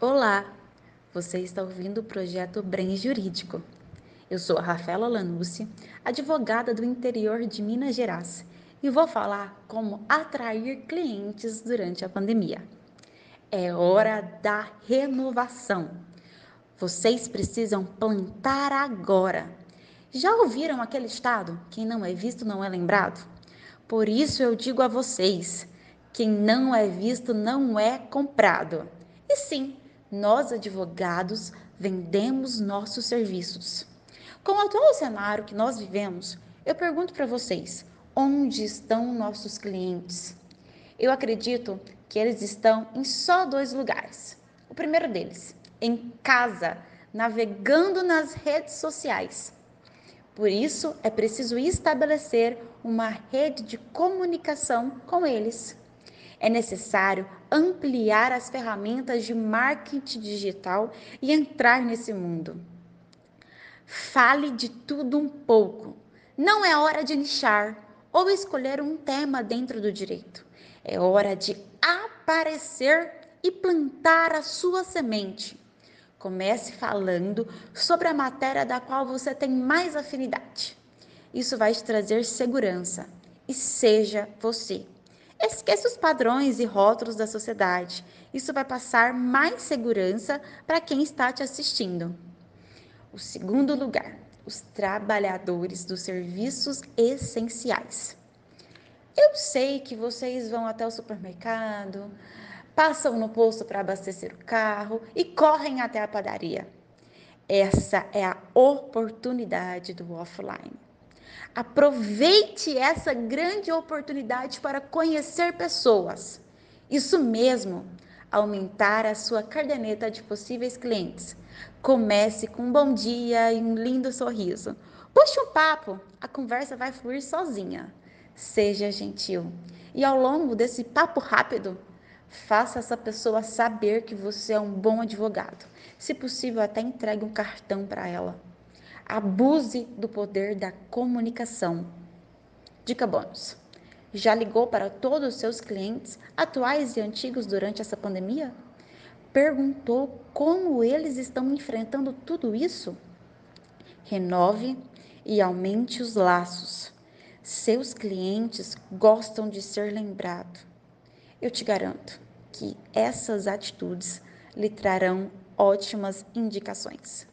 Olá, você está ouvindo o projeto Brem Jurídico. Eu sou a Rafaela Lanucci, advogada do interior de Minas Gerais, e vou falar como atrair clientes durante a pandemia. É hora da renovação. Vocês precisam plantar agora. Já ouviram aquele estado? Quem não é visto não é lembrado? Por isso eu digo a vocês: quem não é visto não é comprado. E sim, nós advogados vendemos nossos serviços. Com o atual cenário que nós vivemos, eu pergunto para vocês: onde estão nossos clientes? Eu acredito que eles estão em só dois lugares. O primeiro deles, em casa, navegando nas redes sociais. Por isso, é preciso estabelecer uma rede de comunicação com eles é necessário ampliar as ferramentas de marketing digital e entrar nesse mundo. Fale de tudo um pouco. Não é hora de nichar ou escolher um tema dentro do direito. É hora de aparecer e plantar a sua semente. Comece falando sobre a matéria da qual você tem mais afinidade. Isso vai te trazer segurança. E seja você. Esqueça os padrões e rótulos da sociedade. Isso vai passar mais segurança para quem está te assistindo. O segundo lugar, os trabalhadores dos serviços essenciais. Eu sei que vocês vão até o supermercado, passam no posto para abastecer o carro e correm até a padaria. Essa é a oportunidade do offline. Aproveite essa grande oportunidade para conhecer pessoas. Isso mesmo, aumentar a sua caderneta de possíveis clientes. Comece com um bom dia e um lindo sorriso. Puxe um papo, a conversa vai fluir sozinha. Seja gentil. E ao longo desse papo rápido, faça essa pessoa saber que você é um bom advogado. Se possível, até entregue um cartão para ela. Abuse do poder da comunicação. Dica bônus. Já ligou para todos os seus clientes, atuais e antigos, durante essa pandemia? Perguntou como eles estão enfrentando tudo isso? Renove e aumente os laços. Seus clientes gostam de ser lembrados. Eu te garanto que essas atitudes lhe trarão ótimas indicações.